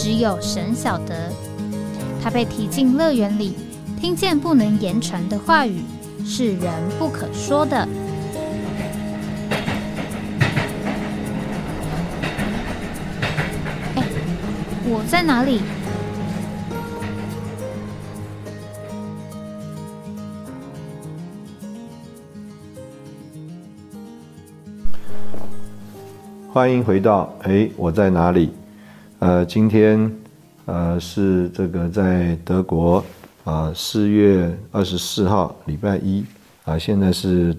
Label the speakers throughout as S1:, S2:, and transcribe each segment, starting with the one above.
S1: 只有神晓得，他被提进乐园里，听见不能言传的话语，是人不可说的。哎，我在哪里？
S2: 欢迎回到哎，我在哪里？呃，今天呃是这个在德国啊，四月二十四号，礼拜一啊，现在是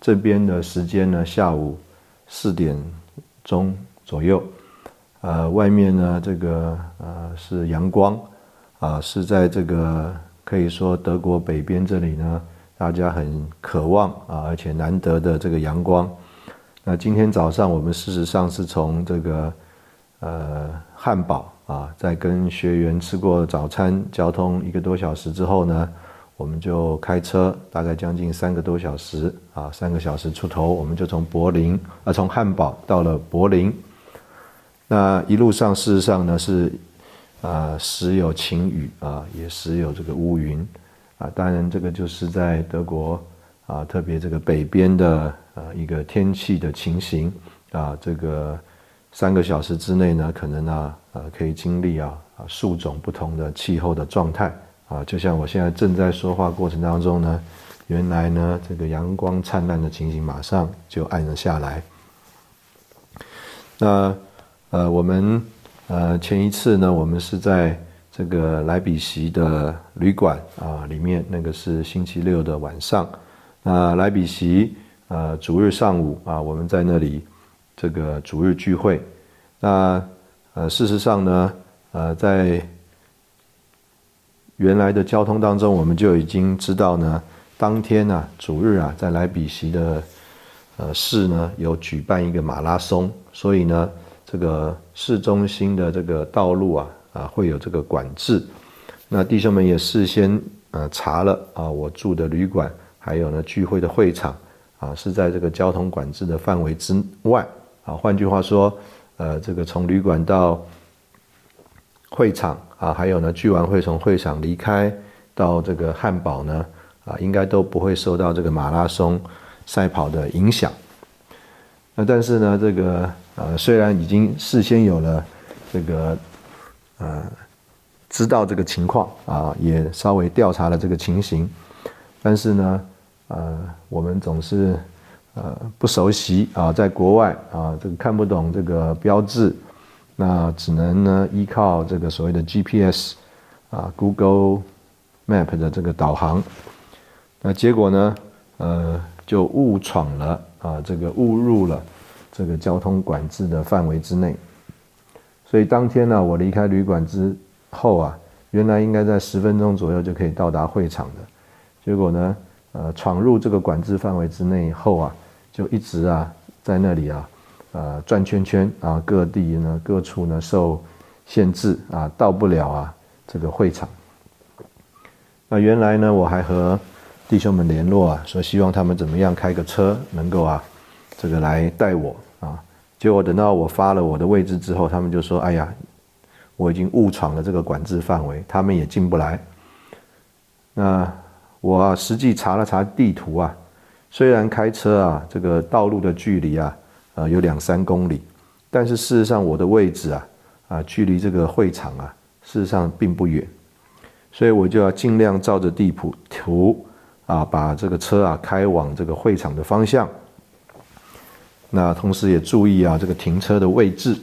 S2: 这边的时间呢，下午四点钟左右。呃，外面呢，这个呃是阳光啊，是在这个可以说德国北边这里呢，大家很渴望啊，而且难得的这个阳光。那今天早上我们事实上是从这个。呃，汉堡啊，在跟学员吃过早餐，交通一个多小时之后呢，我们就开车，大概将近三个多小时啊，三个小时出头，我们就从柏林啊，从汉堡到了柏林。那一路上事实上呢是啊，时有晴雨啊，也时有这个乌云啊，当然这个就是在德国啊，特别这个北边的呃一个天气的情形啊，这个。三个小时之内呢，可能呢，呃，可以经历啊啊数种不同的气候的状态啊，就像我现在正在说话过程当中呢，原来呢，这个阳光灿烂的情形马上就暗了下来。那呃，我们呃前一次呢，我们是在这个莱比锡的旅馆啊里面，那个是星期六的晚上。那莱比锡呃主日上午啊，我们在那里。这个主日聚会，那呃，事实上呢，呃，在原来的交通当中，我们就已经知道呢，当天呢，主日啊，在莱比锡的呃市呢，有举办一个马拉松，所以呢，这个市中心的这个道路啊，啊，会有这个管制。那弟兄们也事先呃查了啊，我住的旅馆，还有呢聚会的会场啊，是在这个交通管制的范围之外。啊，换句话说，呃，这个从旅馆到会场啊，还有呢，聚完会从会场离开到这个汉堡呢，啊，应该都不会受到这个马拉松赛跑的影响。那但是呢，这个呃，虽然已经事先有了这个呃，知道这个情况啊，也稍微调查了这个情形，但是呢，呃，我们总是。呃，不熟悉啊，在国外啊，这个看不懂这个标志，那只能呢依靠这个所谓的 GPS 啊，Google Map 的这个导航，那结果呢，呃，就误闯了啊，这个误入了这个交通管制的范围之内，所以当天呢，我离开旅馆之后啊，原来应该在十分钟左右就可以到达会场的，结果呢。呃，闯入这个管制范围之内以后啊，就一直啊在那里啊，呃转圈圈啊，各地呢各处呢受限制啊，到不了啊这个会场。那原来呢，我还和弟兄们联络啊，说希望他们怎么样开个车能够啊这个来带我啊。结果等到我发了我的位置之后，他们就说：“哎呀，我已经误闯了这个管制范围，他们也进不来。”那。我实际查了查地图啊，虽然开车啊，这个道路的距离啊，呃，有两三公里，但是事实上我的位置啊，啊，距离这个会场啊，事实上并不远，所以我就要尽量照着地图图啊，把这个车啊开往这个会场的方向。那同时也注意啊，这个停车的位置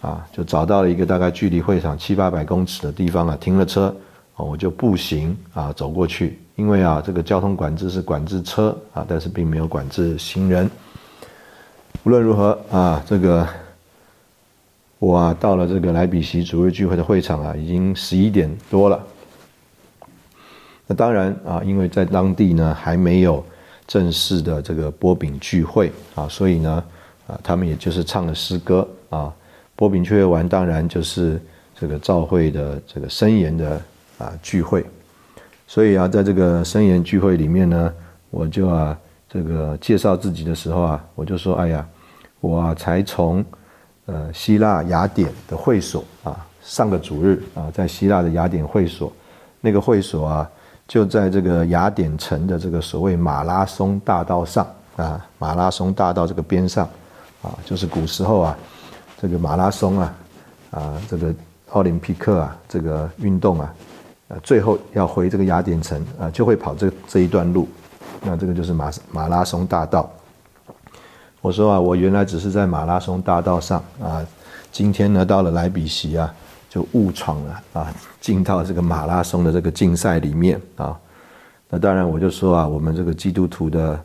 S2: 啊，就找到了一个大概距离会场七八百公尺的地方啊，停了车，我就步行啊走过去。因为啊，这个交通管制是管制车啊，但是并没有管制行人。无论如何啊，这个我啊到了这个莱比锡主日聚会的会场啊，已经十一点多了。那当然啊，因为在当地呢还没有正式的这个波饼聚会啊，所以呢啊，他们也就是唱了诗歌啊。波饼聚会完，当然就是这个召会的这个申言的啊聚会。所以啊，在这个生言聚会里面呢，我就啊这个介绍自己的时候啊，我就说：哎呀，我才从。呃，希腊雅典的会所啊，上个主日啊，在希腊的雅典会所，那个会所啊，就在这个雅典城的这个所谓马拉松大道上啊，马拉松大道这个边上啊，就是古时候啊，这个马拉松啊，啊，这个奥林匹克啊，这个运动啊，最后要回这个雅典城啊，就会跑这这一段路，那这个就是马马拉松大道。我说啊，我原来只是在马拉松大道上啊，今天呢到了莱比锡啊，就误闯了啊，进到这个马拉松的这个竞赛里面啊。那当然我就说啊，我们这个基督徒的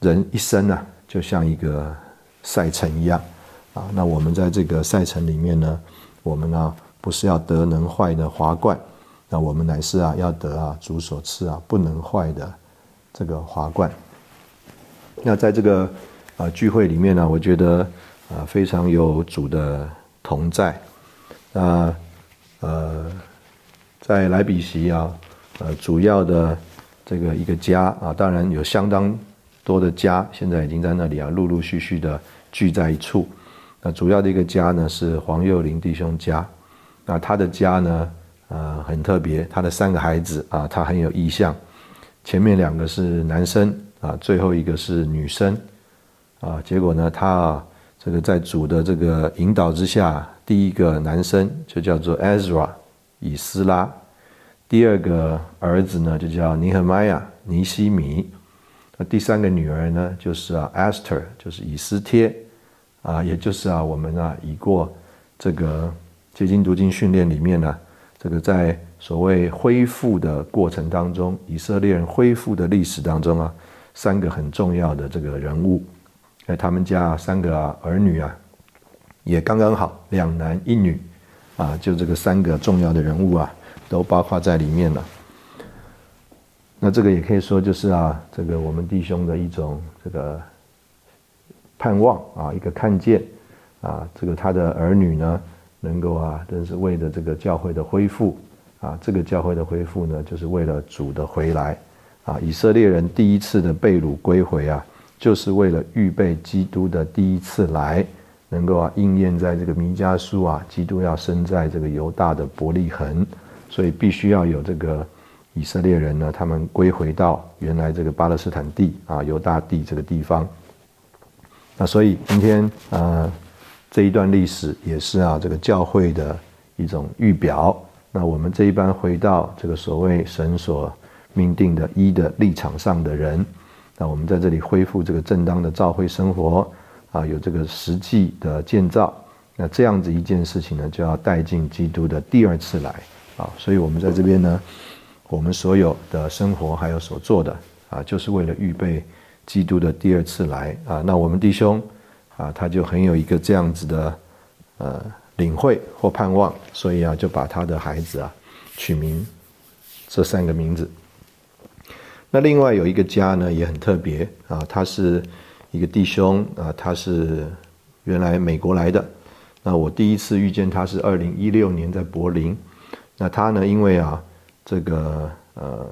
S2: 人一生呢，就像一个赛程一样啊。那我们在这个赛程里面呢，我们呢不是要得能坏的华冠，那我们乃是啊要得啊主所赐啊不能坏的这个华冠。那在这个。啊，聚会里面呢，我觉得啊非常有主的同在。那呃，在莱比锡啊，呃主要的这个一个家啊，当然有相当多的家，现在已经在那里啊，陆陆续续的聚在一处。那主要的一个家呢是黄幼林弟兄家。那他的家呢，呃很特别，他的三个孩子啊，他很有意向。前面两个是男生啊，最后一个是女生。啊，结果呢，他啊，这个在主的这个引导之下，第一个男生就叫做 Ezra 以斯拉，第二个儿子呢就叫尼赫迈亚尼西米，那第三个女儿呢就是啊 Esther 就是以斯帖，啊，也就是啊我们啊已过这个结晶读经训练里面呢，这个在所谓恢复的过程当中，以色列人恢复的历史当中啊，三个很重要的这个人物。在他们家三个啊儿女啊，也刚刚好两男一女，啊，就这个三个重要的人物啊，都包括在里面了。那这个也可以说就是啊，这个我们弟兄的一种这个盼望啊，一个看见啊，这个他的儿女呢，能够啊，真是为了这个教会的恢复啊，这个教会的恢复呢，就是为了主的回来啊，以色列人第一次的被掳归回啊。就是为了预备基督的第一次来，能够啊应验在这个弥迦书啊，基督要生在这个犹大的伯利恒，所以必须要有这个以色列人呢，他们归回到原来这个巴勒斯坦地啊，犹大地这个地方。那所以今天啊这一段历史也是啊这个教会的一种预表。那我们这一班回到这个所谓神所命定的一的立场上的人。那我们在这里恢复这个正当的教会生活啊，有这个实际的建造，那这样子一件事情呢，就要带进基督的第二次来啊。所以，我们在这边呢，我们所有的生活还有所做的啊，就是为了预备基督的第二次来啊。那我们弟兄啊，他就很有一个这样子的呃领会或盼望，所以啊，就把他的孩子啊取名这三个名字。那另外有一个家呢，也很特别啊，他是一个弟兄啊，他是原来美国来的。那我第一次遇见他是二零一六年在柏林。那他呢，因为啊，这个呃，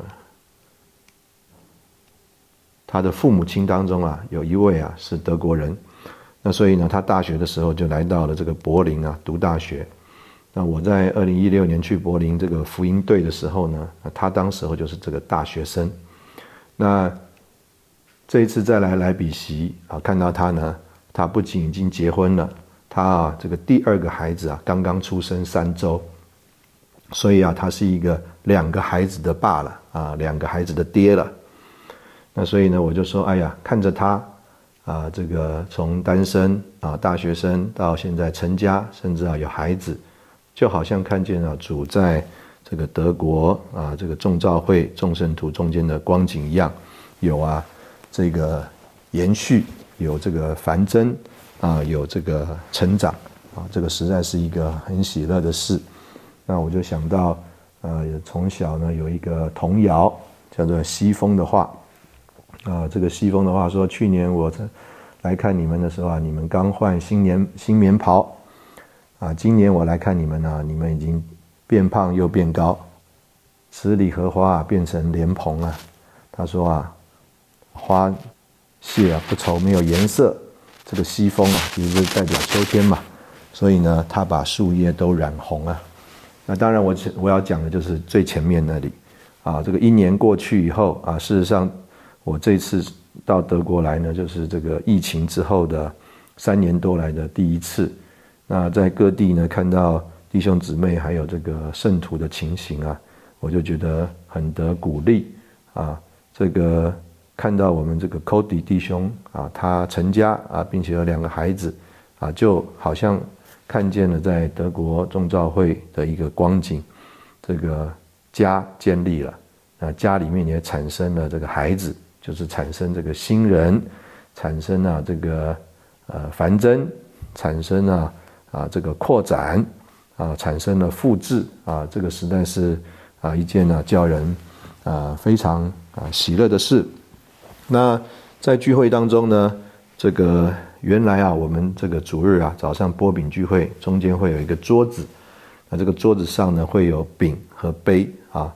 S2: 他的父母亲当中啊，有一位啊是德国人。那所以呢，他大学的时候就来到了这个柏林啊读大学。那我在二零一六年去柏林这个福音队的时候呢，他当时候就是这个大学生。那这一次再来莱比锡啊，看到他呢，他不仅已经结婚了，他啊这个第二个孩子啊刚刚出生三周，所以啊他是一个两个孩子的爸了啊，两个孩子的爹了。那所以呢，我就说，哎呀，看着他啊，这个从单身啊大学生到现在成家，甚至啊有孩子，就好像看见了主在。这个德国啊，这个众召会众圣徒中间的光景一样，有啊，这个延续，有这个繁增啊，有这个成长啊，这个实在是一个很喜乐的事。那我就想到，呃，从小呢有一个童谣叫做《西风的话》，啊，这个西风的话说，去年我来看你们的时候啊，你们刚换新年新棉袍，啊，今年我来看你们呢，你们已经变胖又变高，十里荷花变成莲蓬啊。他说啊，花谢啊不愁没有颜色，这个西风啊其实代表秋天嘛，所以呢，他把树叶都染红了。那当然，我我要讲的就是最前面那里，啊，这个一年过去以后啊，事实上，我这次到德国来呢，就是这个疫情之后的三年多来的第一次。那在各地呢，看到弟兄姊妹还有这个圣徒的情形啊，我就觉得很得鼓励啊。这个看到我们这个 Cody 弟兄啊，他成家啊，并且有两个孩子啊，就好像。看见了在德国众召会的一个光景，这个家建立了，那家里面也产生了这个孩子，就是产生这个新人，产生了这个呃繁增，产生了啊这个扩展，啊产生了复制啊，这个实在是啊一件呢叫人啊非常啊喜乐的事。那在聚会当中呢，这个。原来啊，我们这个主日啊，早上波饼聚会，中间会有一个桌子，那这个桌子上呢，会有饼和杯啊，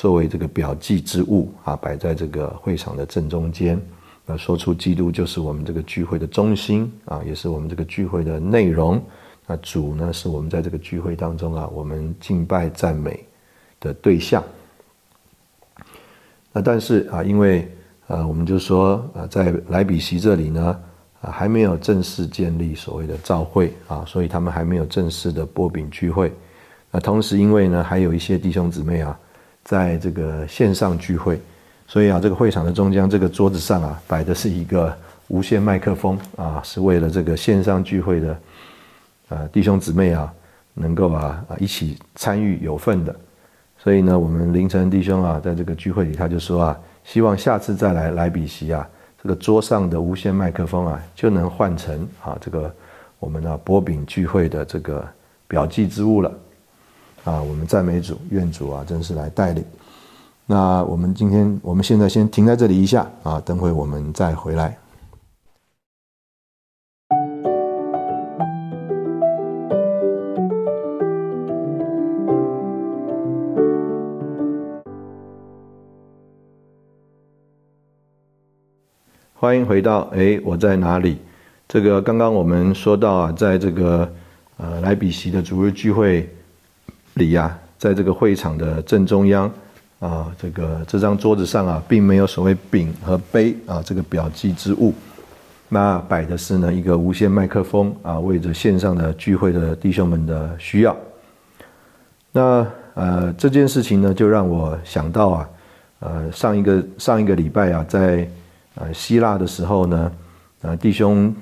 S2: 作为这个表记之物啊，摆在这个会场的正中间。那说出基督就是我们这个聚会的中心啊，也是我们这个聚会的内容。那主呢，是我们在这个聚会当中啊，我们敬拜赞美的对象。那但是啊，因为呃，我们就说啊，在莱比锡这里呢。啊，还没有正式建立所谓的教会啊，所以他们还没有正式的波饼聚会。那同时，因为呢，还有一些弟兄姊妹啊，在这个线上聚会，所以啊，这个会场的中间这个桌子上啊，摆的是一个无线麦克风啊，是为了这个线上聚会的啊弟兄姊妹啊，能够啊啊一起参与有份的。所以呢，我们凌晨弟兄啊，在这个聚会里，他就说啊，希望下次再来莱比锡啊。这个桌上的无线麦克风啊，就能换成啊这个我们的波饼聚会的这个表记之物了啊！我们赞美主，愿主啊，真是来带领。那我们今天，我们现在先停在这里一下啊，等会我们再回来。欢迎回到哎，我在哪里？这个刚刚我们说到啊，在这个呃莱比锡的主日聚会里呀，在这个会场的正中央啊，这个这张桌子上啊，并没有所谓饼和杯啊这个表记之物，那摆的是呢一个无线麦克风啊，为着线上的聚会的弟兄们的需要。那呃这件事情呢，就让我想到啊，呃上一个上一个礼拜啊，在呃，希腊的时候呢，呃，弟兄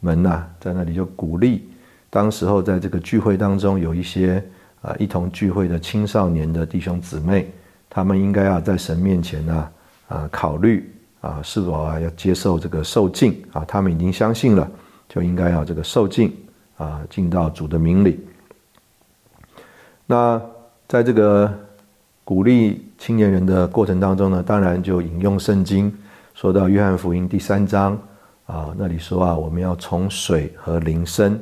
S2: 们呐，在那里就鼓励，当时候在这个聚会当中，有一些啊一同聚会的青少年的弟兄姊妹，他们应该啊在神面前呢啊考虑啊是否啊要接受这个受敬啊，他们已经相信了，就应该要这个受敬啊进到主的名里。那在这个鼓励青年人的过程当中呢，当然就引用圣经。说到约翰福音第三章啊，那里说啊，我们要从水和灵生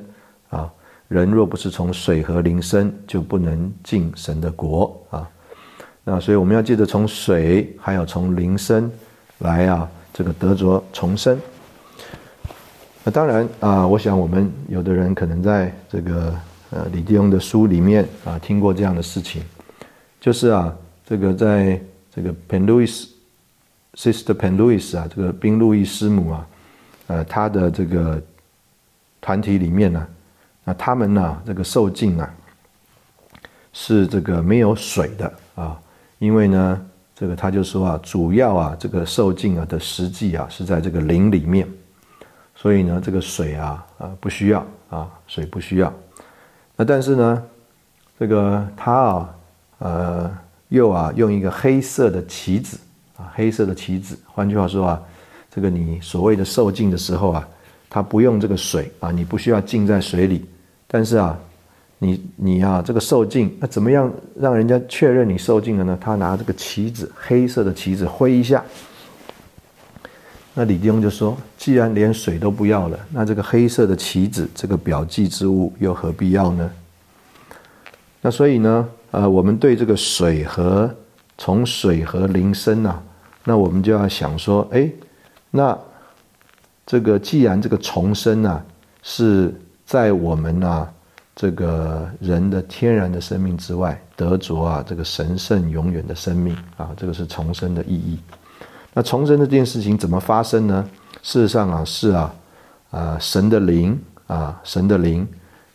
S2: 啊，人若不是从水和灵生，就不能进神的国啊。那所以我们要记得从水，还有从灵生来啊，这个得着重生。那当然啊，我想我们有的人可能在这个呃李弟兄的书里面啊听过这样的事情，就是啊，这个在这个 Pen Luis Sister Pen Luis 啊，这个宾路易师母啊，呃，他的这个团体里面呢，那他们呢，这个受敬啊，是这个没有水的啊，因为呢，这个他就说啊，主要啊，这个受敬啊的实际啊是在这个灵里面，所以呢，这个水啊，啊不需要啊，水不需要。那但是呢，这个他啊，呃，又啊用一个黑色的棋子。啊，黑色的棋子。换句话说啊，这个你所谓的受浸的时候啊，它不用这个水啊，你不需要浸在水里，但是啊，你你啊，这个受尽，那怎么样让人家确认你受尽了呢？他拿这个旗子，黑色的旗子挥一下。那李弟兄就说：“既然连水都不要了，那这个黑色的旗子，这个表记之物又何必要呢？”那所以呢，呃，我们对这个水和从水和灵生啊，那我们就要想说：哎，那这个既然这个重生啊，是在我们啊这个人的天然的生命之外得着啊这个神圣永远的生命啊，这个是重生的意义。那重生这件事情怎么发生呢？事实上啊，是啊，啊，神的灵啊，神的灵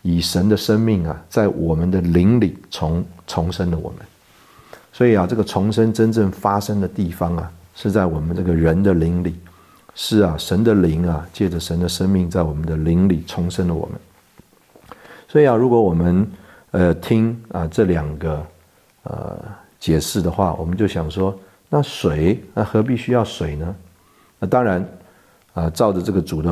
S2: 以神的生命啊，在我们的灵里重重生了我们。所以啊，这个重生真正发生的地方啊，是在我们这个人的灵里。是啊，神的灵啊，借着神的生命，在我们的灵里重生了我们。所以啊，如果我们呃听啊这两个呃解释的话，我们就想说。那水，那何必需要水呢？那当然，啊，照着这个主的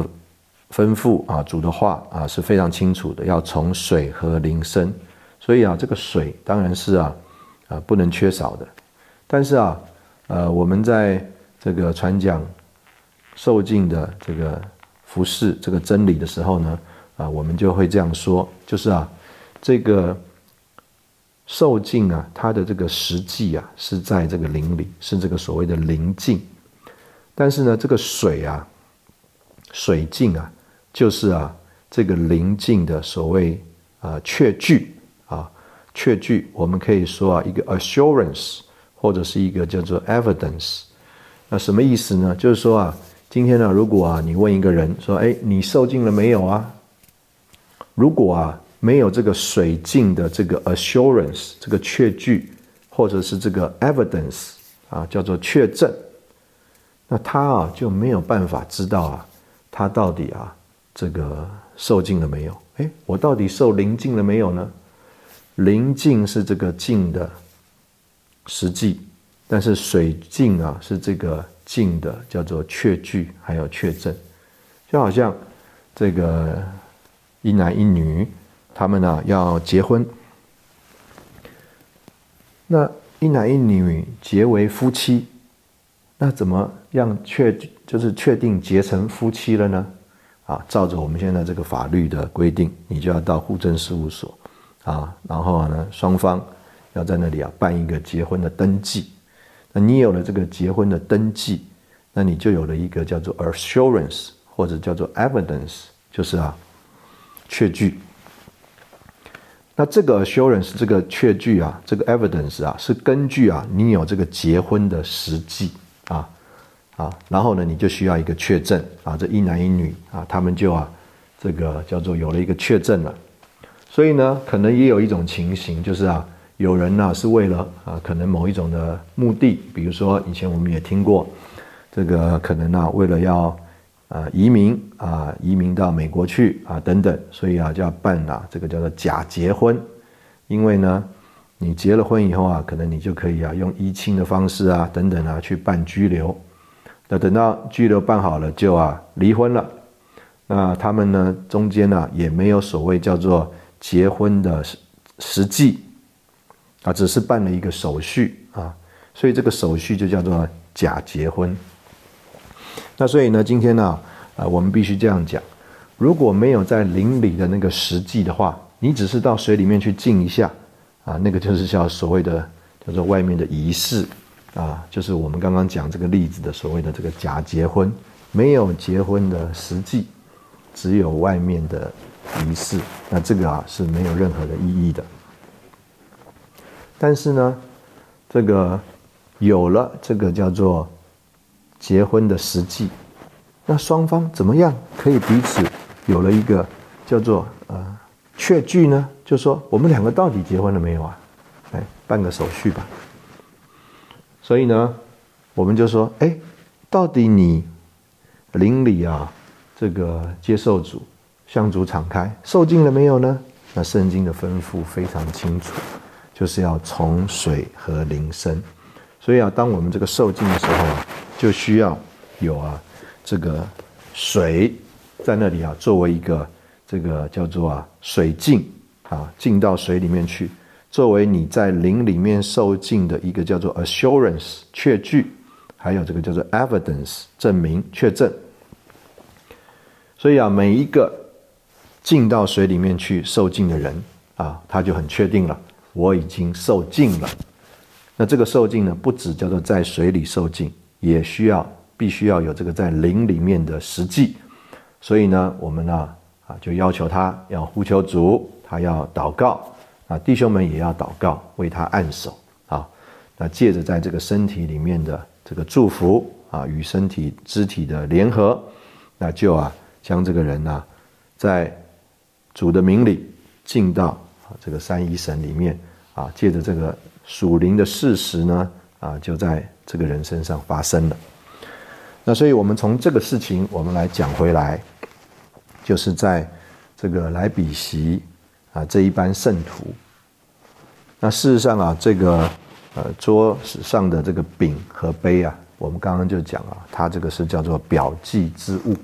S2: 吩咐啊，主的话啊，是非常清楚的，要从水和灵生。所以啊，这个水当然是啊，啊，不能缺少的。但是啊，呃，我们在这个传讲受尽的这个服饰这个真理的时候呢，啊，我们就会这样说，就是啊，这个。受尽啊，它的这个实际啊，是在这个灵里，是这个所谓的灵境。但是呢，这个水啊，水境啊，就是啊，这个灵境的所谓啊确据啊确据，我们可以说啊一个 assurance，或者是一个叫做 evidence。那什么意思呢？就是说啊，今天呢，如果啊你问一个人说，哎，你受尽了没有啊？如果啊。没有这个水镜的这个 assurance，这个确据，或者是这个 evidence 啊，叫做确证，那他啊就没有办法知道啊，他到底啊这个受尽了没有？哎，我到底受灵境了没有呢？灵境是这个境的实际，但是水镜啊是这个近的叫做确据，还有确证，就好像这个一男一女。他们呢要结婚，那一男一女结为夫妻，那怎么样确就是确定结成夫妻了呢？啊，照着我们现在这个法律的规定，你就要到户政事务所啊，然后呢双方要在那里啊办一个结婚的登记。你有了这个结婚的登记，那你就有了一个叫做 assurance 或者叫做 evidence，就是啊确据。那这个 assurance 这个确据啊，这个 evidence 啊，是根据啊你有这个结婚的实际啊啊，然后呢你就需要一个确证啊，这一男一女啊，他们就啊这个叫做有了一个确证了。所以呢，可能也有一种情形，就是啊有人呢是为了啊可能某一种的目的，比如说以前我们也听过这个可能呢为了要。啊，移民啊，移民到美国去啊，等等，所以啊，就要办啊，这个叫做假结婚，因为呢，你结了婚以后啊，可能你就可以啊，用依亲的方式啊，等等啊，去办居留。那等到居留办好了，就啊，离婚了。那他们呢，中间呢，也没有所谓叫做结婚的实实际啊，只是办了一个手续啊，所以这个手续就叫做假结婚。那所以呢，今天呢，啊，我们必须这样讲：如果没有在林里的那个实际的话，你只是到水里面去浸一下，啊，那个就是叫所谓的叫做外面的仪式，啊，就是我们刚刚讲这个例子的所谓的这个假结婚，没有结婚的实际，只有外面的仪式，那这个啊是没有任何的意义的。但是呢，这个有了这个叫做。结婚的实际，那双方怎么样可以彼此有了一个叫做呃确据呢？就说我们两个到底结婚了没有啊？哎，办个手续吧。所以呢，我们就说，哎，到底你邻里啊这个接受主向主敞开受尽了没有呢？那圣经的吩咐非常清楚，就是要从水和灵生。所以啊，当我们这个受尽的时候啊。就需要有啊，这个水在那里啊，作为一个这个叫做啊水浸啊浸到水里面去，作为你在灵里面受浸的一个叫做 assurance 确据，还有这个叫做 evidence 证明确证。所以啊，每一个浸到水里面去受浸的人啊，他就很确定了，我已经受尽了。那这个受尽呢，不只叫做在水里受尽，也需要必须要有这个在灵里面的实际。所以呢，我们呢啊就要求他要呼求主，他要祷告啊，弟兄们也要祷告，为他按手啊。那借着在这个身体里面的这个祝福啊，与身体肢体的联合，那就啊将这个人呢，在主的名里进到啊这个三一神里面啊，借着这个。属灵的事实呢，啊，就在这个人身上发生了。那所以，我们从这个事情，我们来讲回来，就是在这个莱比锡啊这一班圣徒。那事实上啊，这个呃桌史上的这个饼和杯啊，我们刚刚就讲啊，它这个是叫做表记之物。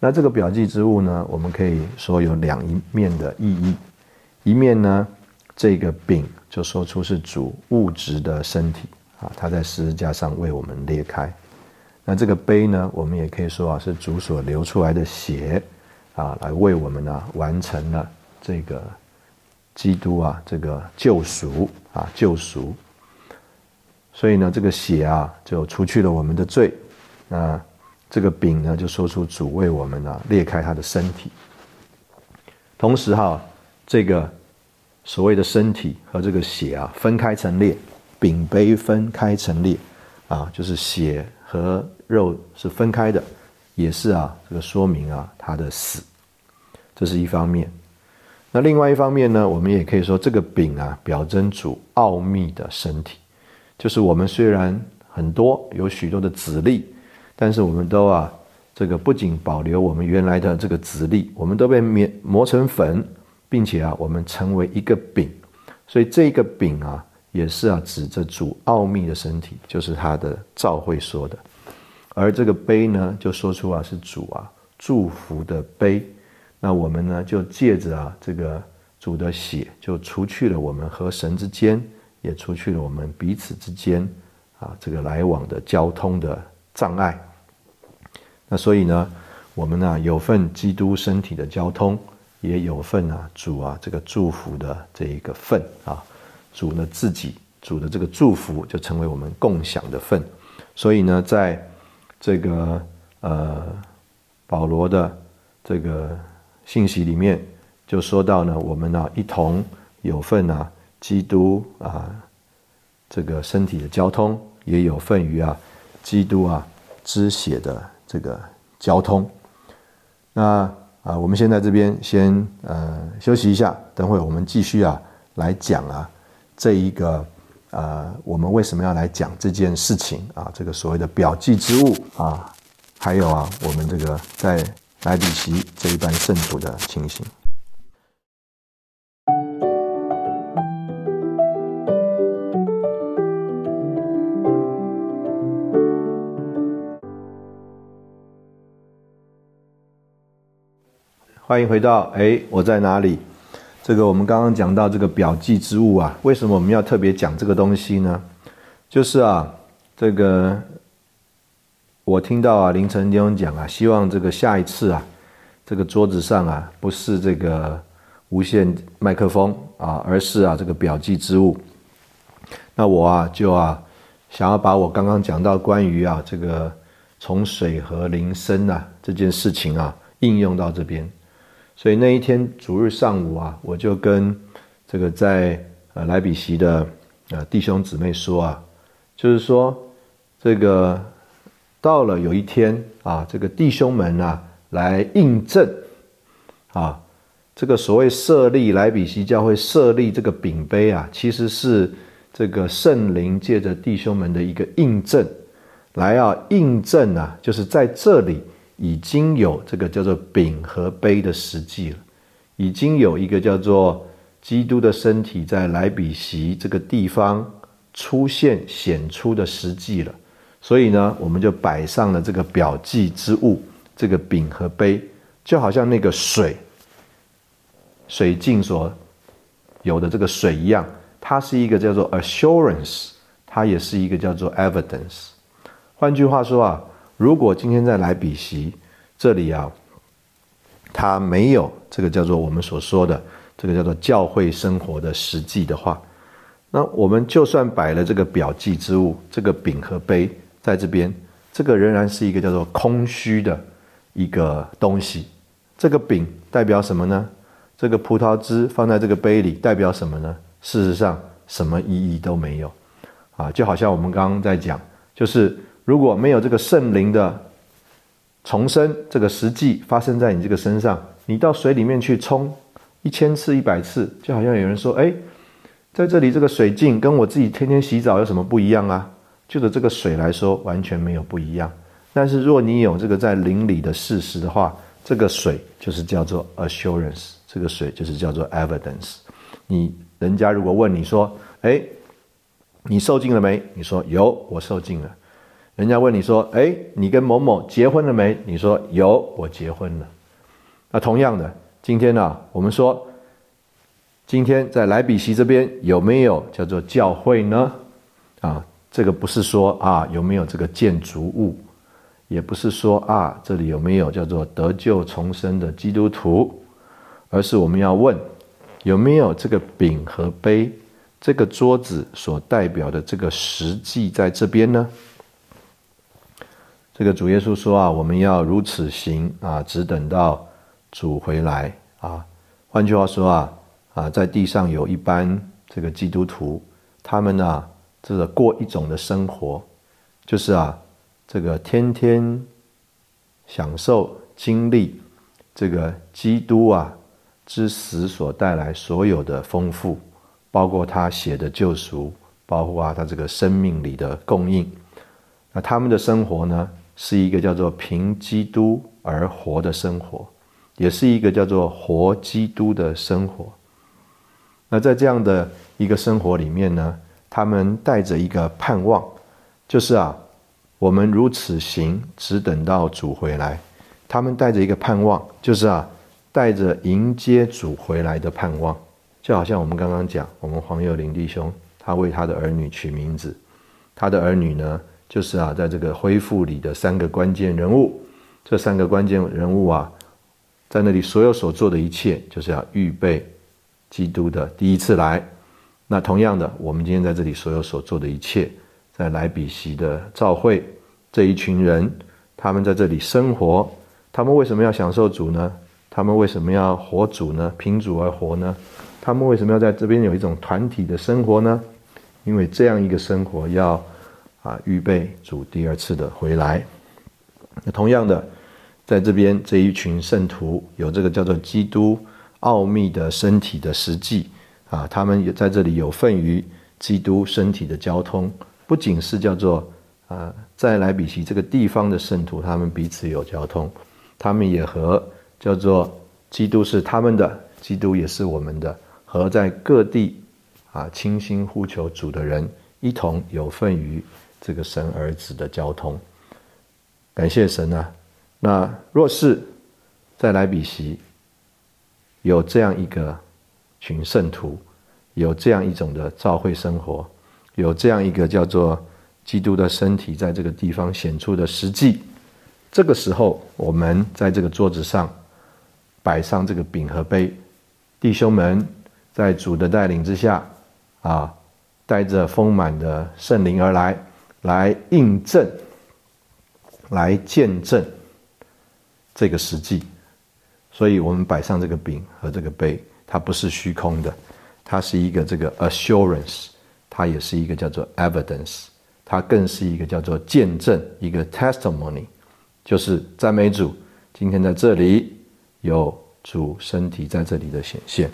S2: 那这个表记之物呢，我们可以说有两一面的意义，一面呢。这个饼就说出是主物质的身体啊，他在十字架上为我们裂开。那这个杯呢，我们也可以说啊，是主所流出来的血啊，来为我们呢完成了这个基督啊这个救赎啊救赎。所以呢，这个血啊就除去了我们的罪。那这个饼呢，就说出主为我们呢裂开他的身体。同时哈，这个。所谓的身体和这个血啊分开成列，饼杯分开成列，啊，就是血和肉是分开的，也是啊，这个说明啊他的死，这是一方面。那另外一方面呢，我们也可以说这个饼啊表征主奥秘的身体，就是我们虽然很多有许多的子粒，但是我们都啊这个不仅保留我们原来的这个子粒，我们都被磨磨成粉。并且啊，我们成为一个饼，所以这个饼啊，也是啊，指着主奥秘的身体，就是他的召会说的。而这个杯呢，就说出啊，是主啊祝福的杯。那我们呢，就借着啊这个主的血，就除去了我们和神之间，也除去了我们彼此之间啊这个来往的交通的障碍。那所以呢，我们呢有份基督身体的交通。也有份啊，主啊，这个祝福的这一个份啊，主呢自己主的这个祝福就成为我们共享的份，所以呢，在这个呃保罗的这个信息里面就说到呢，我们呢一同有份啊，基督啊这个身体的交通，也有份于啊基督啊之血的这个交通，那。啊，我们先在这边先呃休息一下，等会我们继续啊来讲啊这一个呃我们为什么要来讲这件事情啊这个所谓的表记之物啊，还有啊我们这个在莱比锡这一班圣徒的情形。欢迎回到哎，我在哪里？这个我们刚刚讲到这个表记之物啊，为什么我们要特别讲这个东西呢？就是啊，这个我听到啊凌晨弟兄讲啊，希望这个下一次啊，这个桌子上啊不是这个无线麦克风啊，而是啊这个表记之物。那我啊就啊想要把我刚刚讲到关于啊这个从水和铃声啊这件事情啊应用到这边。所以那一天主日上午啊，我就跟这个在呃莱比锡的呃弟兄姊妹说啊，就是说这个到了有一天啊，这个弟兄们啊来印证啊，这个所谓设立莱比锡教会设立这个饼杯啊，其实是这个圣灵借着弟兄们的一个印证来啊印证啊，就是在这里。已经有这个叫做饼和杯的实际了，已经有一个叫做基督的身体在莱比锡这个地方出现显出的实际了，所以呢，我们就摆上了这个表记之物，这个饼和杯，就好像那个水水镜所有的这个水一样，它是一个叫做 assurance，它也是一个叫做 evidence。换句话说啊，如果今天在来比席这里啊，它没有这个叫做我们所说的这个叫做教会生活的实际的话，那我们就算摆了这个表记之物，这个饼和杯在这边，这个仍然是一个叫做空虚的一个东西。这个饼代表什么呢？这个葡萄汁放在这个杯里代表什么呢？事实上，什么意义都没有。啊，就好像我们刚刚在讲，就是。如果没有这个圣灵的重生，这个实际发生在你这个身上，你到水里面去冲一千次、一百次，就好像有人说：“哎，在这里这个水镜跟我自己天天洗澡有什么不一样啊？”就着这个水来说，完全没有不一样。但是若你有这个在灵里的事实的话，这个水就是叫做 assurance，这个水就是叫做 evidence。你人家如果问你说：“哎，你受尽了没？”你说：“有，我受尽了。”人家问你说：“哎，你跟某某结婚了没？”你说：“有，我结婚了。”那同样的，今天呢，我们说，今天在莱比锡这边有没有叫做教会呢？啊，这个不是说啊有没有这个建筑物，也不是说啊这里有没有叫做得救重生的基督徒，而是我们要问有没有这个饼和杯，这个桌子所代表的这个实际在这边呢？这个主耶稣说啊，我们要如此行啊，只等到主回来啊。换句话说啊，啊，在地上有一般这个基督徒，他们呢，这个过一种的生活，就是啊，这个天天享受经历这个基督啊之死所带来所有的丰富，包括他写的救赎，包括啊他这个生命里的供应。那他们的生活呢？是一个叫做凭基督而活的生活，也是一个叫做活基督的生活。那在这样的一个生活里面呢，他们带着一个盼望，就是啊，我们如此行，只等到主回来。他们带着一个盼望，就是啊，带着迎接主回来的盼望。就好像我们刚刚讲，我们黄友林弟兄，他为他的儿女取名字，他的儿女呢？就是啊，在这个恢复里的三个关键人物，这三个关键人物啊，在那里所有所做的一切，就是要预备基督的第一次来。那同样的，我们今天在这里所有所做的一切，在莱比锡的召会这一群人，他们在这里生活，他们为什么要享受主呢？他们为什么要活主呢？凭主而活呢？他们为什么要在这边有一种团体的生活呢？因为这样一个生活要。啊，预备主第二次的回来。那同样的，在这边这一群圣徒有这个叫做基督奥秘的身体的实际啊，他们也在这里有份于基督身体的交通。不仅是叫做啊，在莱比锡这个地方的圣徒，他们彼此有交通，他们也和叫做基督是他们的，基督也是我们的，和在各地啊倾心呼求主的人一同有份于。这个神儿子的交通，感谢神啊！那若是在莱比锡有这样一个群圣徒，有这样一种的教会生活，有这样一个叫做基督的身体在这个地方显出的实际，这个时候我们在这个桌子上摆上这个饼和杯，弟兄们在主的带领之下啊，带着丰满的圣灵而来。来印证、来见证这个实际，所以我们摆上这个饼和这个杯，它不是虚空的，它是一个这个 assurance，它也是一个叫做 evidence，它更是一个叫做见证，一个 testimony，就是赞美主，今天在这里有主身体在这里的显现，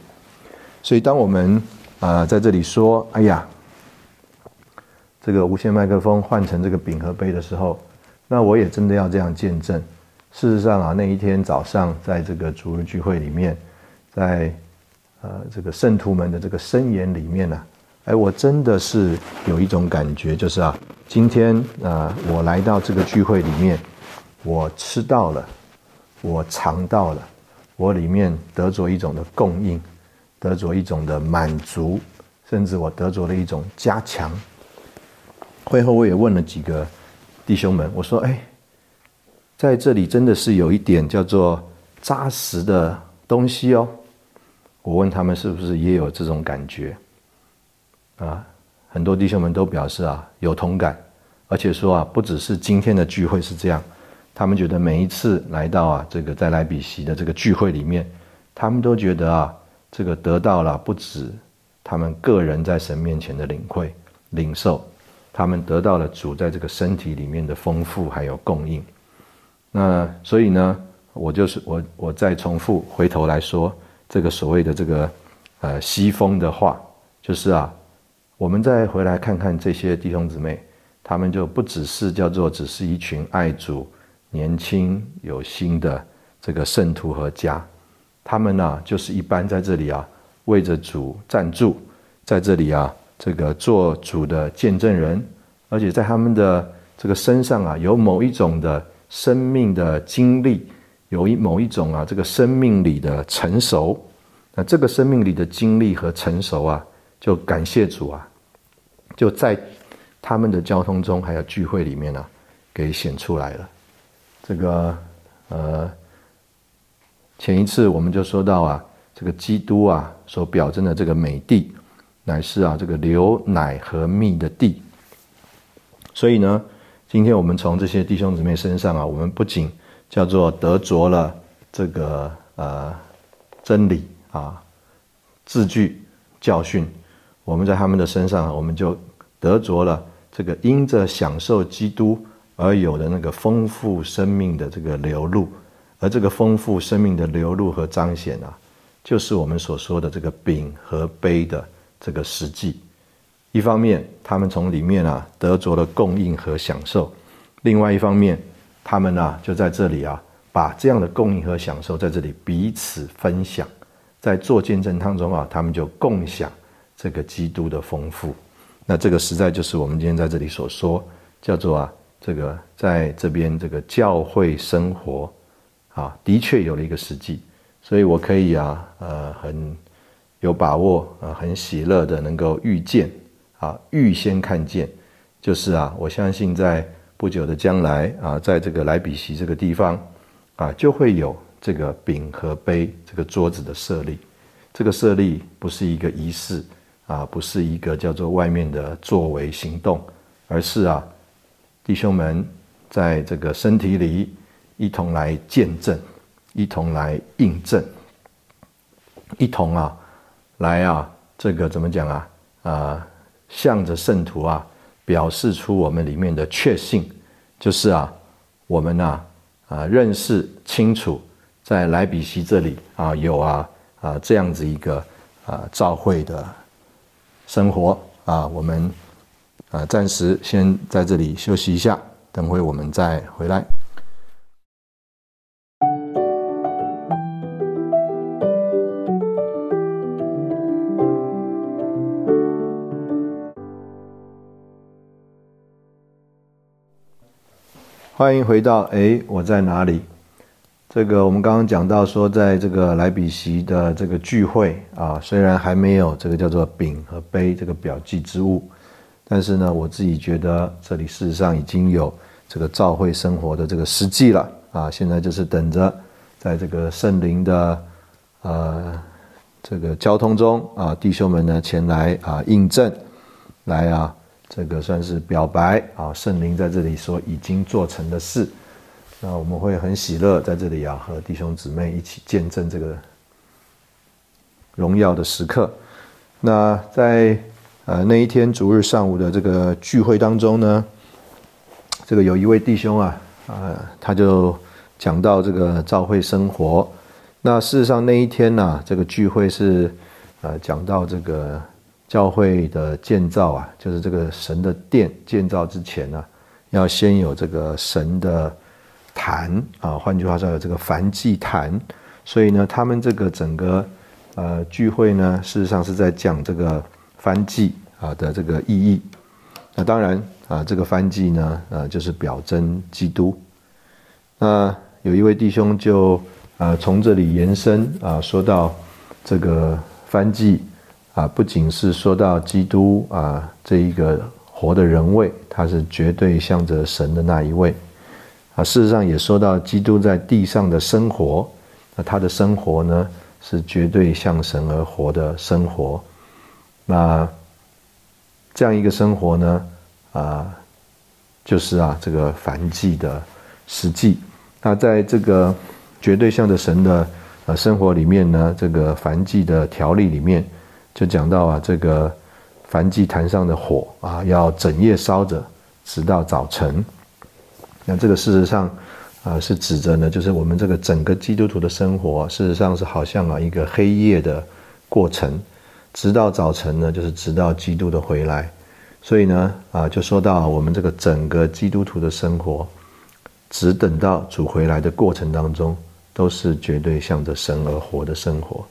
S2: 所以当我们啊在这里说，哎呀。这个无线麦克风换成这个饼和杯的时候，那我也真的要这样见证。事实上啊，那一天早上在这个主日聚会里面，在呃这个圣徒们的这个申言里面呢，哎，我真的是有一种感觉，就是啊，今天啊我来到这个聚会里面，我吃到了，我尝到了，我里面得着一种的供应，得着一种的满足，甚至我得着了一种加强。会后我也问了几个弟兄们，我说：“哎，在这里真的是有一点叫做扎实的东西哦。”我问他们是不是也有这种感觉？啊，很多弟兄们都表示啊有同感，而且说啊不只是今天的聚会是这样，他们觉得每一次来到啊这个在莱比锡的这个聚会里面，他们都觉得啊这个得到了不止他们个人在神面前的领会领受。他们得到了主在这个身体里面的丰富还有供应，那所以呢，我就是我我再重复回头来说这个所谓的这个呃西风的话，就是啊，我们再回来看看这些弟兄姊妹，他们就不只是叫做只是一群爱主、年轻有心的这个圣徒和家，他们呢就是一般在这里啊为着主站住，在这里啊。这个做主的见证人，而且在他们的这个身上啊，有某一种的生命的经历，有一某一种啊，这个生命里的成熟。那这个生命里的经历和成熟啊，就感谢主啊，就在他们的交通中还有聚会里面呢，给显出来了。这个呃，前一次我们就说到啊，这个基督啊所表征的这个美地。乃是啊，这个流奶和蜜的地。所以呢，今天我们从这些弟兄姊妹身上啊，我们不仅叫做得着了这个呃真理啊字句教训，我们在他们的身上，我们就得着了这个因着享受基督而有的那个丰富生命的这个流露，而这个丰富生命的流露和彰显啊，就是我们所说的这个饼和杯的。这个实际，一方面他们从里面啊得着了供应和享受，另外一方面，他们呢就在这里啊把这样的供应和享受在这里彼此分享，在做见证当中啊，他们就共享这个基督的丰富。那这个实在就是我们今天在这里所说，叫做啊这个在这边这个教会生活啊，的确有了一个实际，所以我可以啊呃很。有把握啊，很喜乐的能够预见啊，预先看见，就是啊，我相信在不久的将来啊，在这个莱比锡这个地方啊，就会有这个饼和杯这个桌子的设立。这个设立不是一个仪式啊，不是一个叫做外面的作为行动，而是啊，弟兄们在这个身体里一同来见证，一同来印证，一同啊。来啊，这个怎么讲啊？啊，向着圣徒啊，表示出我们里面的确信，就是啊，我们呐啊认识清楚，在莱比锡这里啊有啊啊这样子一个啊教会的生活啊，我们啊暂时先在这里休息一下，等会我们再回来。欢迎回到哎，我在哪里？这个我们刚刚讲到说，在这个莱比锡的这个聚会啊，虽然还没有这个叫做饼和杯这个表记之物，但是呢，我自己觉得这里事实上已经有这个召会生活的这个实际了啊。现在就是等着在这个圣灵的呃这个交通中啊，弟兄们呢前来啊印证，来啊。这个算是表白啊，圣灵在这里说已经做成的事，那我们会很喜乐在这里啊，和弟兄姊妹一起见证这个荣耀的时刻。那在呃那一天主日上午的这个聚会当中呢，这个有一位弟兄啊，啊他就讲到这个教会生活。那事实上那一天呢，这个聚会是呃讲到这个。教会的建造啊，就是这个神的殿建造之前呢，要先有这个神的坛啊，换句话说，有这个燔祭坛。所以呢，他们这个整个呃聚会呢，事实上是在讲这个燔祭啊的这个意义。那当然啊，这个燔祭呢，呃，就是表征基督。那有一位弟兄就啊，从这里延伸啊，说到这个翻记啊，不仅是说到基督啊这一个活的人位，他是绝对向着神的那一位啊。事实上也说到基督在地上的生活，那他的生活呢是绝对向神而活的生活。那这样一个生活呢啊，就是啊这个凡记的实际。那在这个。绝对向着神的呃生活里面呢，这个凡祭的条例里面就讲到啊，这个梵祭坛上的火啊，要整夜烧着，直到早晨。那这个事实上啊，是指着呢，就是我们这个整个基督徒的生活，事实上是好像啊一个黑夜的过程，直到早晨呢，就是直到基督的回来。所以呢啊，就说到我们这个整个基督徒的生活，只等到主回来的过程当中。都是绝对向着神而活的生活，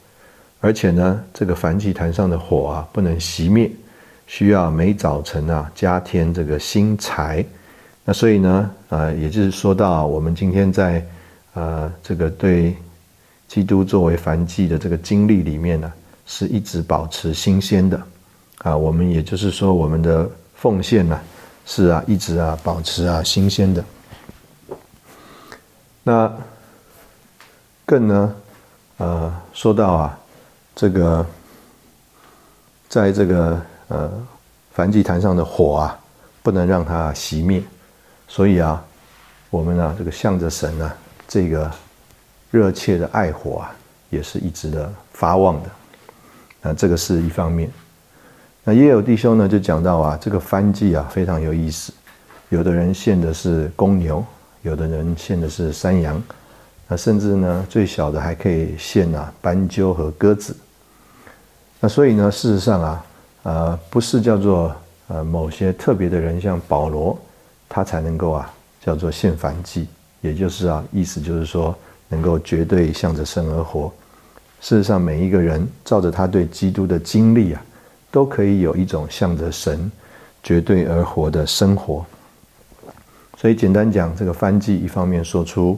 S2: 而且呢，这个燔祭坛上的火啊，不能熄灭，需要每早晨啊加添这个新柴。那所以呢，呃，也就是说到我们今天在呃这个对基督作为燔祭的这个经历里面呢，是一直保持新鲜的啊。我们也就是说，我们的奉献呢，是啊一直啊保持啊新鲜的。那。更呢，呃，说到啊，这个，在这个呃梵祭坛上的火啊，不能让它熄灭，所以啊，我们啊，这个向着神啊，这个热切的爱火啊，也是一直的发旺的。那这个是一方面。那也有弟兄呢，就讲到啊，这个燔祭啊，非常有意思。有的人献的是公牛，有的人献的是山羊。那甚至呢，最小的还可以献啊斑鸠和鸽子。那所以呢，事实上啊，呃，不是叫做呃某些特别的人，像保罗，他才能够啊叫做献燔祭，也就是啊，意思就是说，能够绝对向着神而活。事实上，每一个人照着他对基督的经历啊，都可以有一种向着神绝对而活的生活。所以简单讲，这个翻祭一方面说出。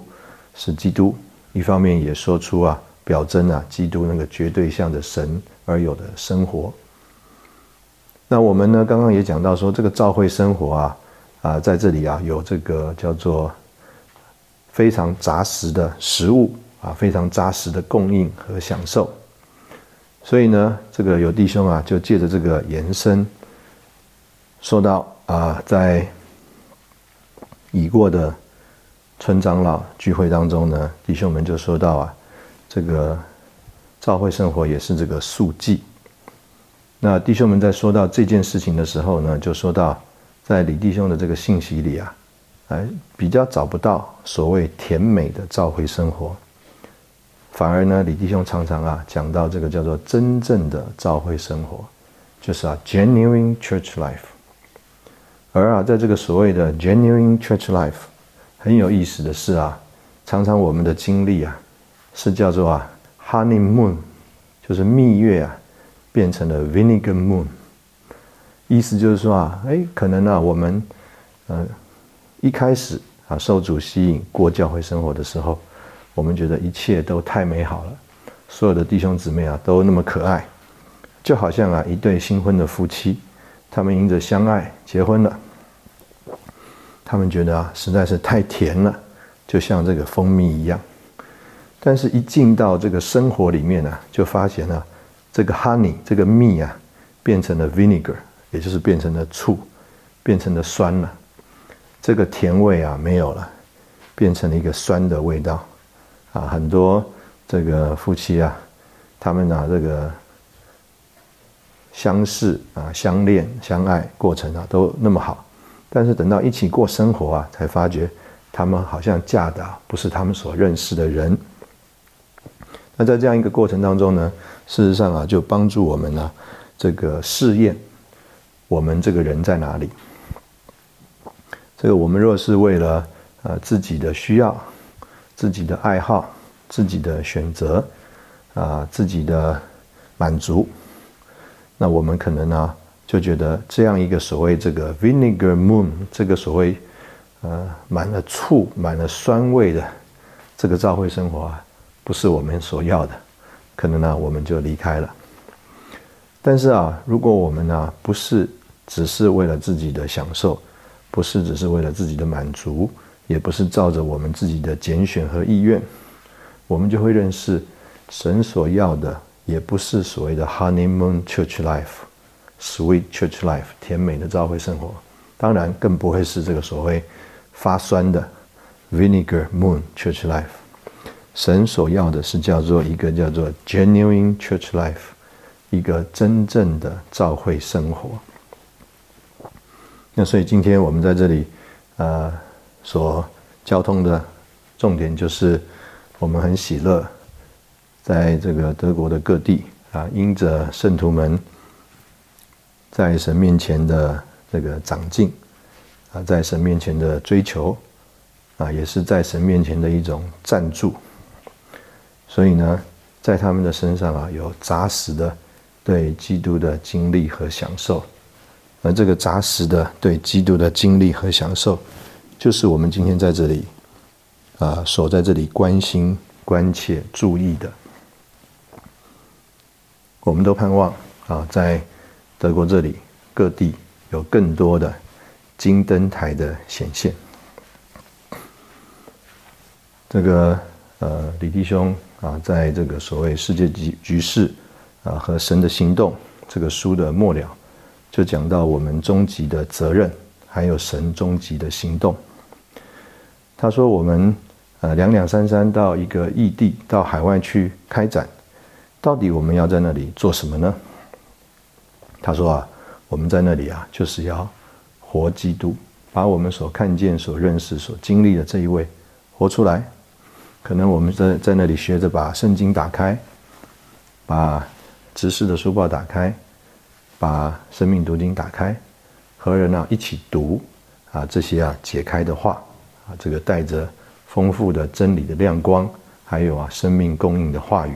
S2: 是基督，一方面也说出啊，表征啊，基督那个绝对向着神而有的生活。那我们呢，刚刚也讲到说，这个教会生活啊，啊，在这里啊，有这个叫做非常扎实的食物啊，非常扎实的供应和享受。所以呢，这个有弟兄啊，就借着这个延伸，说到啊，在已过的。村长老聚会当中呢，弟兄们就说到啊，这个教会生活也是这个素祭。那弟兄们在说到这件事情的时候呢，就说到在李弟兄的这个信息里啊，哎，比较找不到所谓甜美的教会生活，反而呢，李弟兄常常啊讲到这个叫做真正的教会生活，就是啊 genuine church life。而啊，在这个所谓的 genuine church life。很有意思的是啊，常常我们的经历啊，是叫做啊，honeymoon，就是蜜月啊，变成了 vinegar moon。意思就是说啊，哎，可能啊，我们嗯一开始啊受主吸引过教会生活的时候，我们觉得一切都太美好了，所有的弟兄姊妹啊都那么可爱，就好像啊一对新婚的夫妻，他们因着相爱结婚了。他们觉得啊，实在是太甜了，就像这个蜂蜜一样。但是，一进到这个生活里面呢，就发现了这个 honey 这个蜜啊，变成了 vinegar，也就是变成了醋，变成了酸了。这个甜味啊没有了，变成了一个酸的味道。啊，很多这个夫妻啊，他们啊这个相识啊、相恋、相爱过程啊，都那么好。但是等到一起过生活啊，才发觉他们好像嫁的不是他们所认识的人。那在这样一个过程当中呢，事实上啊，就帮助我们呢，这个试验我们这个人在哪里。这个我们若是为了呃自己的需要、自己的爱好、自己的选择啊、自己的满足，那我们可能呢。就觉得这样一个所谓这个 vinegar moon 这个所谓呃满了醋、满了酸味的这个照会生活啊，不是我们所要的，可能呢我们就离开了。但是啊，如果我们呢不是只是为了自己的享受，不是只是为了自己的满足，也不是照着我们自己的拣选和意愿，我们就会认识神所要的，也不是所谓的 honeymoon church life，sweet church life，甜美的教会生活。当然，更不会是这个所谓发酸的 vinegar moon church life。神所要的是叫做一个叫做 genuine church life。一个真正的教会生活。那所以今天我们在这里，呃，所交通的重点就是，我们很喜乐，在这个德国的各地啊，因着圣徒们在神面前的这个长进啊，在神面前的追求啊，也是在神面前的一种赞助。所以呢，在他们的身上啊，有扎实的。对基督的经历和享受，而这个扎实的对基督的经历和享受，就是我们今天在这里，啊，所在这里关心、关切、注意的。我们都盼望啊，在德国这里各地有更多的金灯台的显现。这个呃，李弟兄啊，在这个所谓世界局局势。啊，和神的行动这个书的末了，就讲到我们终极的责任，还有神终极的行动。他说：“我们呃两两三三到一个异地，到海外去开展，到底我们要在那里做什么呢？”他说：“啊，我们在那里啊，就是要活基督，把我们所看见、所认识、所经历的这一位活出来。可能我们在在那里学着把圣经打开，把。”知识的书报打开，把生命读经打开，和人啊一起读啊这些啊解开的话啊，这个带着丰富的真理的亮光，还有啊生命供应的话语。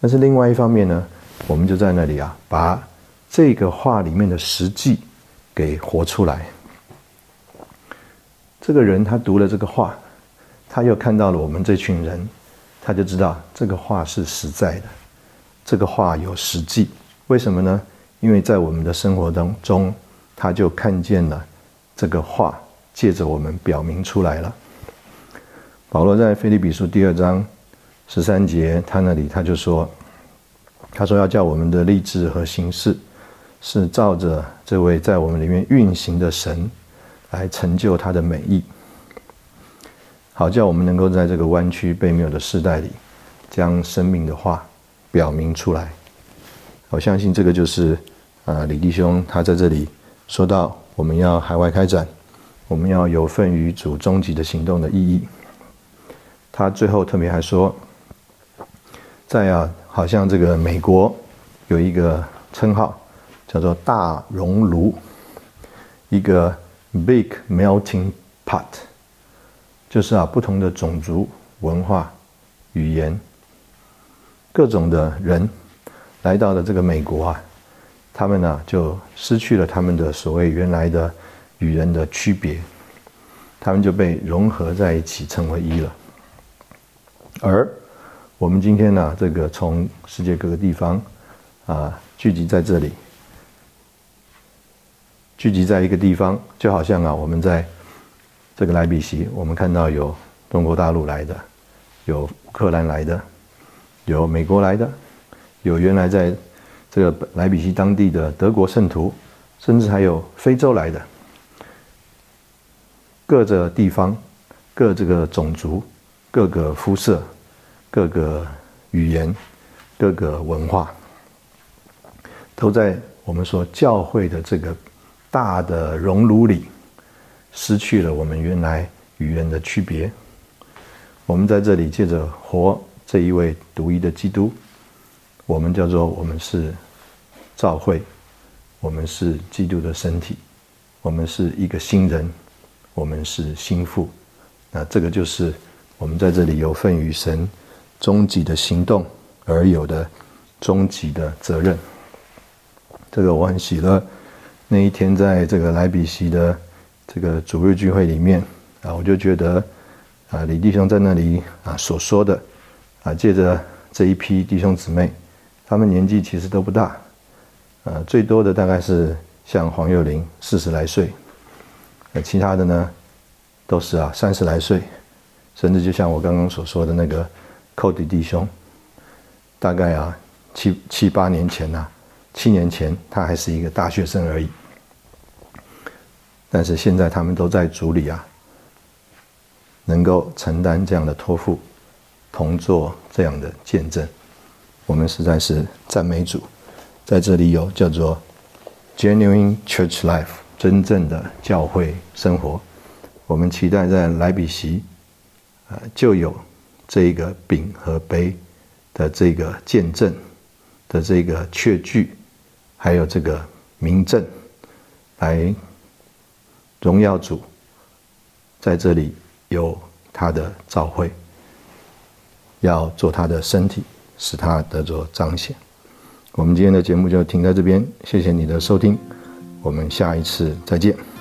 S2: 但是另外一方面呢，我们就在那里啊，把这个话里面的实际给活出来。这个人他读了这个话，他又看到了我们这群人，他就知道这个话是实在的。这个话有实际，为什么呢？因为在我们的生活当中，他就看见了这个话，借着我们表明出来了。保罗在腓立比书第二章十三节，他那里他就说：“他说要叫我们的立志和行事，是照着这位在我们里面运行的神，来成就他的美意，好叫我们能够在这个弯曲被谬的时代里，将生命的话。”表明出来，我相信这个就是啊，李弟兄他在这里说到我们要海外开展，我们要有份于主终极的行动的意义。他最后特别还说，在啊，好像这个美国有一个称号叫做大熔炉，一个 big melting pot，就是啊，不同的种族、文化、语言。各种的人来到了这个美国啊，他们呢就失去了他们的所谓原来的与人的区别，他们就被融合在一起成为一了。而我们今天呢，这个从世界各个地方啊聚集在这里，聚集在一个地方，就好像啊我们在这个莱比锡，我们看到有中国大陆来的，有乌克兰来的。有美国来的，有原来在这个莱比锡当地的德国圣徒，甚至还有非洲来的，各个地方、各这个种族、各个肤色、各个语言、各个文化，都在我们说教会的这个大的熔炉里，失去了我们原来与人的区别。我们在这里借着活。这一位独一的基督，我们叫做我们是教会，我们是基督的身体，我们是一个新人，我们是心腹。那这个就是我们在这里有份于神终极的行动而有的终极的责任。这个我很喜乐。那一天在这个莱比锡的这个主日聚会里面啊，我就觉得啊，李弟兄在那里啊所说的。啊，借着这一批弟兄姊妹，他们年纪其实都不大，呃，最多的大概是像黄幼玲四十来岁，呃，其他的呢都是啊三十来岁，甚至就像我刚刚所说的那个寇迪弟兄，大概啊七七八年前呐，七年前他还是一个大学生而已，但是现在他们都在主里啊。能够承担这样的托付，同做这样的见证，我们实在是赞美主。在这里有叫做 “genuine church life” 真正的教会生活。我们期待在莱比锡，呃，就有这个饼和杯的这个见证的这个确据，还有这个明证，来荣耀主，在这里。有他的召会，要做他的身体，使他得着彰显。我们今天的节目就停在这边，谢谢你的收听，我们下一次再见。